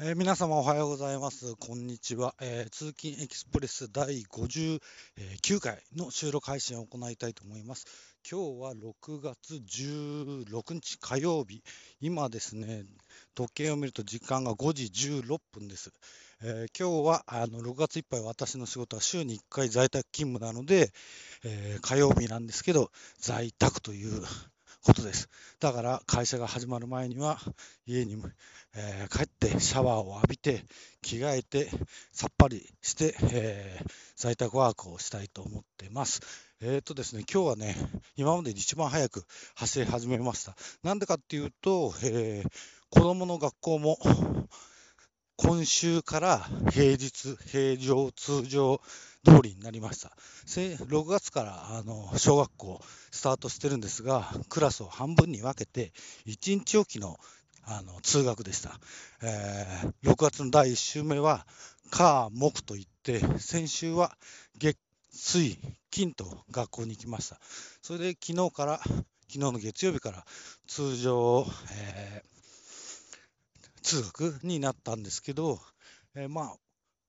えー皆様おはようございます。こんにちは。えー通勤エキスプレス第59回の収録配信を行いたいと思います。今日は6月16日火曜日。今ですね、時計を見ると時間が5時16分です。えー今日はあの6月いっぱい私の仕事は週に1回在宅勤務なので、え火曜日なんですけど、在宅ということです。だから会社が始まる前には家にえー帰ってシャワーを浴びて着替えてさっぱりして、えー在宅ワークをしたいと思ってます。えーとですね、今日はね、今までで一番早く走り始めました。なんでかっていうと、えー子供の学校も今週から平日、平常、通常通りになりました。6月からあの小学校スタートしてるんですが、クラスを半分に分けて、1日おきのあの通学でした、えー6月の第1週目は火木といって先週は月水金と学校に行きましたそれで昨日から昨日の月曜日から通常、えー通学になったんですけど、えーまあ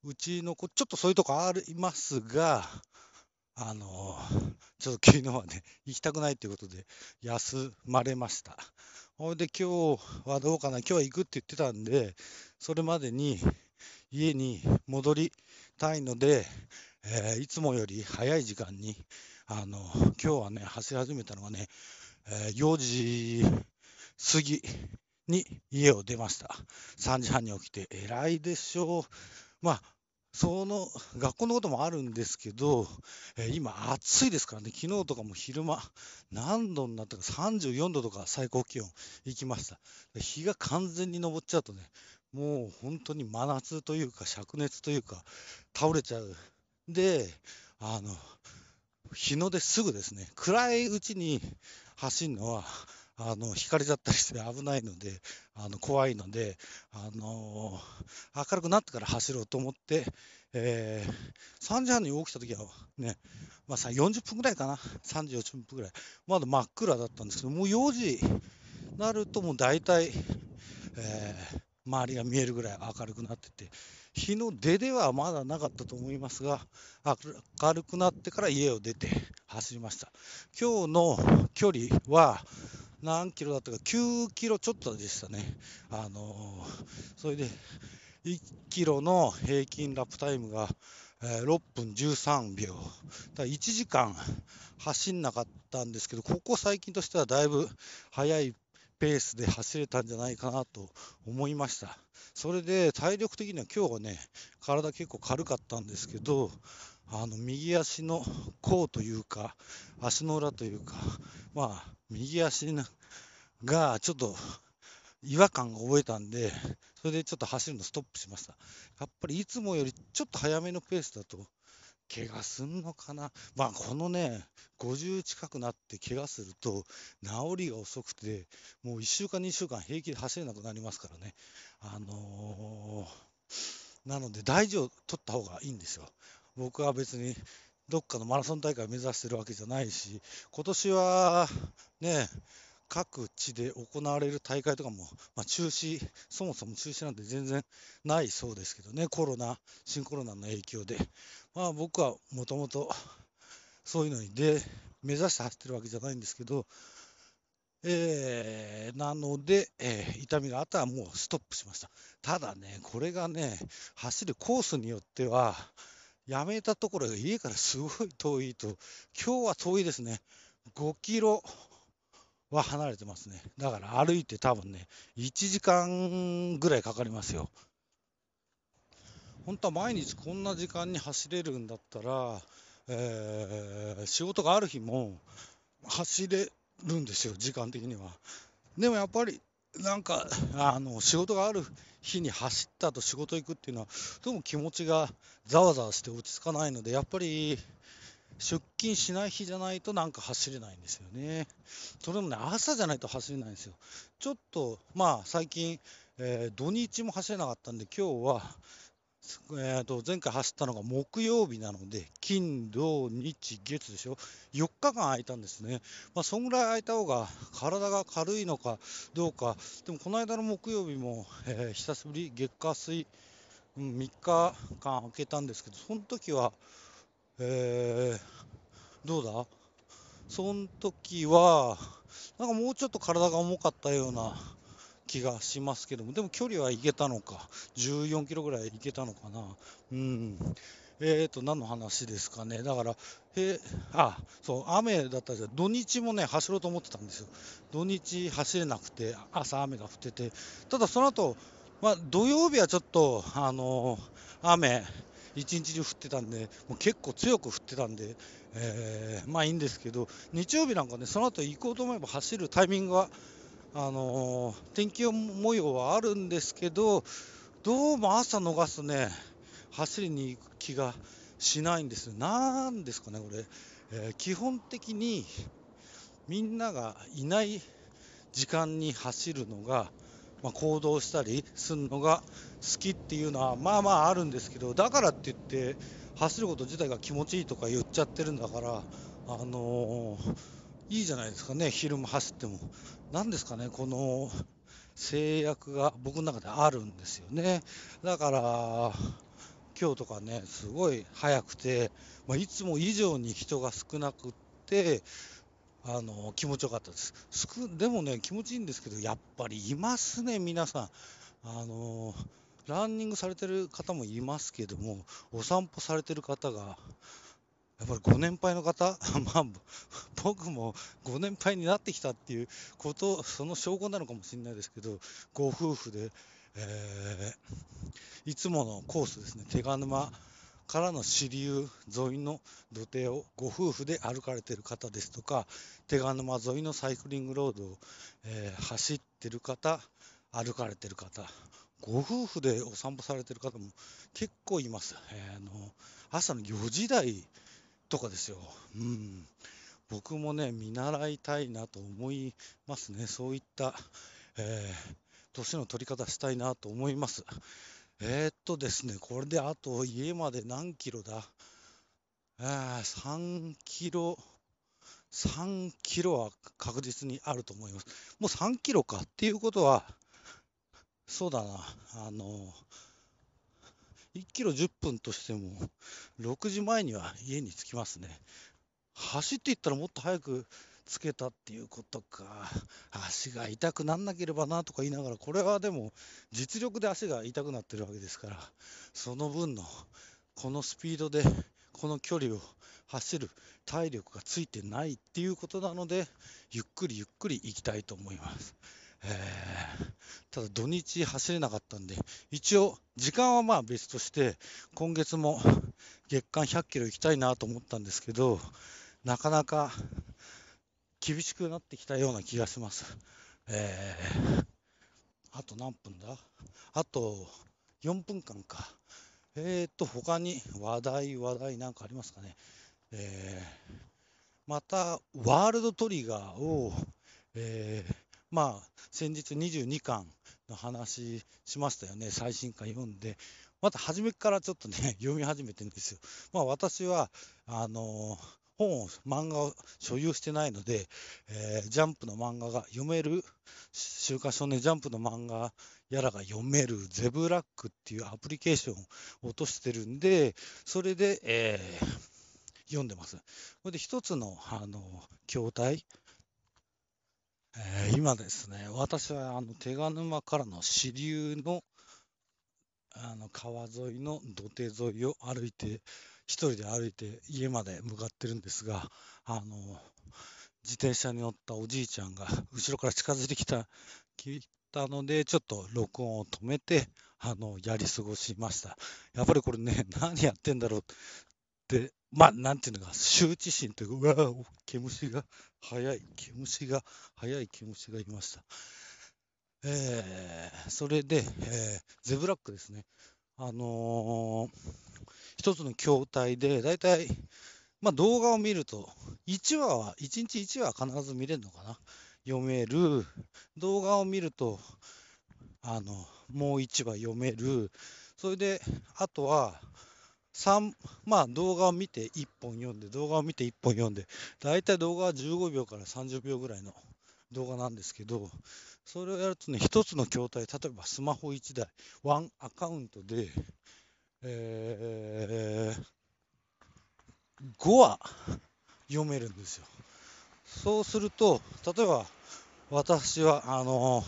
うちの子ちょっとそういうとこありますがあのちょっと昨日はね行きたくないということで休まれました。ほいで今日はどうかな、今日は行くって言ってたんで、それまでに家に戻りたいので、えーいつもより早い時間に、あの今日はね、走り始めたのがね、えー4時過ぎに家を出ました。3時半に起きて、偉いでしょう。まあその学校のこともあるんですけど、えー今暑いですからね、昨日とかも昼間、何度になったか34度とか最高気温行きました。日が完全に昇っちゃうとね、もう本当に真夏というか灼熱というか倒れちゃう。で、あの、日の出すぐですね、暗いうちに走るのは、あの、引かれちゃったりして危ないので、あの、怖いので、あの明るくなってから走ろうと思って、えー3時半に起きた時はね、まあ、40分ぐらいかな、3時40分ぐらい、まだ真っ暗だったんですけど、もう4時になると、もう大体、えー周りが見えるぐらい明るくなってて、日の出ではまだなかったと思いますが、明るくなってから家を出て走りました。今日の距離は何キロだったか、9キロちょっとでしたね。あのーそれで1キロの平均ラップタイムが、え6分13秒。だ1時間走んなかったんですけど、ここ最近としてはだいぶ速いペースで走れたんじゃないかなと思いました。それで体力的には今日はね、体結構軽かったんですけど、あの右足の甲というか、足の裏というか、まあ、右足がちょっと違和感が覚えたんで、それでちょっと走るのストップしました。やっぱりいつもよりちょっと早めのペースだと、怪我すんのかな。まあ、このね、50近くなって怪我すると、治りが遅くて、もう1週間、2週間平気で走れなくなりますからね。あのーなので大事を取った方がいいんですよ。僕は別にどっかのマラソン大会を目指してるわけじゃないし、今年はね、各地で行われる大会とかも、まあ、中止、そもそも中止なんて全然ないそうですけどね、コロナ、新コロナの影響で。まあ僕はもともとそういうのにで目指して走ってるわけじゃないんですけど、えーなので、えー痛みがあったらもうストップしました。ただね、これがね、走るコースによっては、やめたところが家からすごい遠いと、今日は遠いですね。5キロは離れてますね。だから歩いて多分ね、1時間ぐらいかかりますよ。本当は毎日こんな時間に走れるんだったら、えー仕事がある日も走れるんですよ、時間的には。でもやっぱり、なんか、あの仕事がある日に走った後仕事行くっていうのは、どうも気持ちがざわざわして落ち着かないので、やっぱり出勤しない日じゃないとなんか走れないんですよね。それもね、朝じゃないと走れないんですよ。ちょっと、まあ最近、えー土日も走れなかったんで、今日はえー、と前回走ったのが木曜日なので、金、土、日、月でしょ、4日間空いたんですね、まあ、そんぐらい空いた方が体が軽いのかどうか、でもこの間の木曜日も、えー、久しぶり、月火水、うん、3日間空けたんですけど、その時は、えー、どうだ？その時は、なんかもうちょっと体が重かったような気がしますけども、でも距離はいけたのか、14キロぐらいいけたのかな。うん。えーと、何の話ですかね。だから、えあ、そう、雨だったじゃ土日もね、走ろうと思ってたんですよ。土日走れなくて、朝雨が降ってて、ただその後、まあ、土曜日はちょっと、あのー、雨、一日中降ってたんで、もう結構強く降ってたんで、えー、まあいいんですけど、日曜日なんかね、その後行こうと思えば走るタイミングはあの、天気模様はあるんですけど、どうも朝逃すね、走りに行く気がしないんですなんですかね、これ。えー、基本的にみんながいない時間に走るのが、まあ、行動したりするのが好きっていうのはまあまああるんですけどだからって言って走ること自体が気持ちいいとか言っちゃってるんだからあのーいいじゃないですかね、昼間走っても。なんですかね、この制約が僕の中であるんですよね。だから、今日とかね、すごい早くて、まあ、いつも以上に人が少なくって、あの気持ちよかったですすく。でもね、気持ちいいんですけど、やっぱりいますね、皆さん。あのランニングされてる方もいますけども、お散歩されてる方が、やっぱりご年配の方、まあ、僕もご年配になってきたっていうこと、その証拠なのかもしれないですけど、ご夫婦で、えー、いつものコースですね、手賀沼からの支流沿いの土手をご夫婦で歩かれてる方ですとか、手賀沼沿いのサイクリングロードを、えー、走ってる方、歩かれてる方、ご夫婦でお散歩されてる方も結構います。えー、あの朝の4時台とかですよ。うん。僕もね、見習いたいなと思いますね。そういった、えー、年の取り方したいなと思います。えー、っとですね、これであと家まで何キロだ？えー、3キロ、3キロは確実にあると思います。もう3キロかっていうことは、そうだな、あの、1キロ10分としても、6時前には家に着きますね。走っていったらもっと早くつけたっていうことか。足が痛くなんなければなとか言いながら、これはでも実力で足が痛くなってるわけですから、その分のこのスピードでこの距離を走る体力がついてないっていうことなので、ゆっくりゆっくり行きたいと思います。えー、ただ土日走れなかったんで、一応時間はまあ別として、今月も月間100キロ行きたいなと思ったんですけど、なかなか厳しくなってきたような気がします。えー、あと何分だ？あと4分間か。えーと、他に話題、話題なんかありますかね？えー、また、ワールドトリガーを、えーまあ、先日22巻の話しましたよね、最新巻読んで、また初めからちょっとね、読み始めてるんですよ。まあ、私は、あの本を、漫画を所有してないので、えー、ジャンプの漫画が読める、週刊少年ジャンプの漫画やらが読める、ゼブラックっていうアプリケーションを落としてるんで、それで、えー、読んでます。これで一つの、あの、筐体、えー、今ですね、私はあの手賀沼からの支流のあの川沿いの土手沿いを歩いて、一人で歩いて家まで向かってるんですが、あの自転車に乗ったおじいちゃんが後ろから近づいてきた来たので、ちょっと録音を止めて、あのやり過ごしました。やっぱりこれね、何やってんだろうってまあ、なんていうのか、羞恥心というか、うわ毛虫が速い、毛虫が、速い毛虫がいました。えー、それで、えー、ゼブラックですね。あのー、一つの筐体で、だいたい、まあ、動画を見ると、1話は、1日1話は必ず見れるのかな。読める。動画を見ると、あの、もう1話読める。それで、あとは、3まあ動画を見て1本読んで、動画を見て1本読んで、だいたい動画は15秒から30秒ぐらいの動画なんですけど、それをやるとね、1つの筐体、例えばスマホ1台、ワンアカウントで、えー、5話読めるんですよ。そうすると、例えば私はあの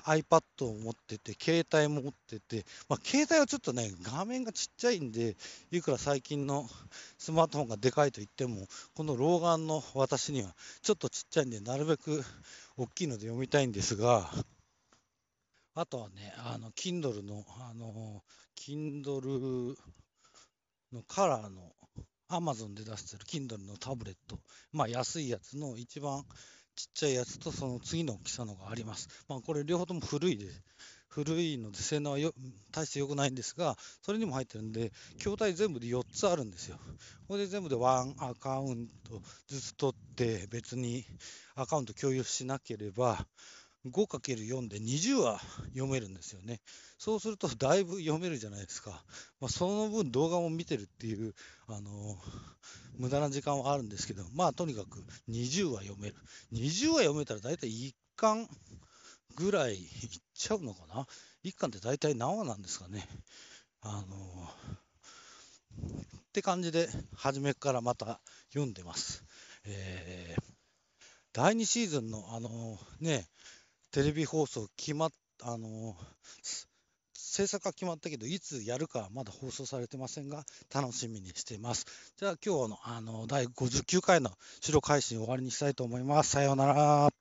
iPad を持ってて、携帯も持ってて、まあ、携帯はちょっとね、画面がちっちゃいんで、いくら最近のスマートフォンがでかいと言っても、この老眼の私にはちょっとちっちゃいんで、なるべく大きいので読みたいんですが、あとはね、あの、Kindle の、あの、Kindle のカラーの Amazon で出してる Kindle のタブレット、まあ安いやつの一番ちっちゃいやつとその次の大きさのがあります。まあこれ両方とも古いで、古いので性能はよ大して良くないんですが、それにも入ってるんで、筐体全部で4つあるんですよ。これで全部で1アカウントずつ取って別にアカウント共有しなければ、5×4 で20は読めるんですよね。そうするとだいぶ読めるじゃないですか。まあ、その分動画も見てるっていう、あの、無駄な時間はあるんですけど、まあとにかく20は読める。20は読めたら大体1巻ぐらいいっちゃうのかな ?1 巻って大体何話なんですかね。あの、って感じで初めからまた読んでます。えー、第2シーズンのあのー、ね、テレビ放送決まっ、あの制作は決まったけど、いつやるかまだ放送されてませんが、楽しみにしています。じゃあ今日のあの第59回の資料配信終わりにしたいと思います。さようなら。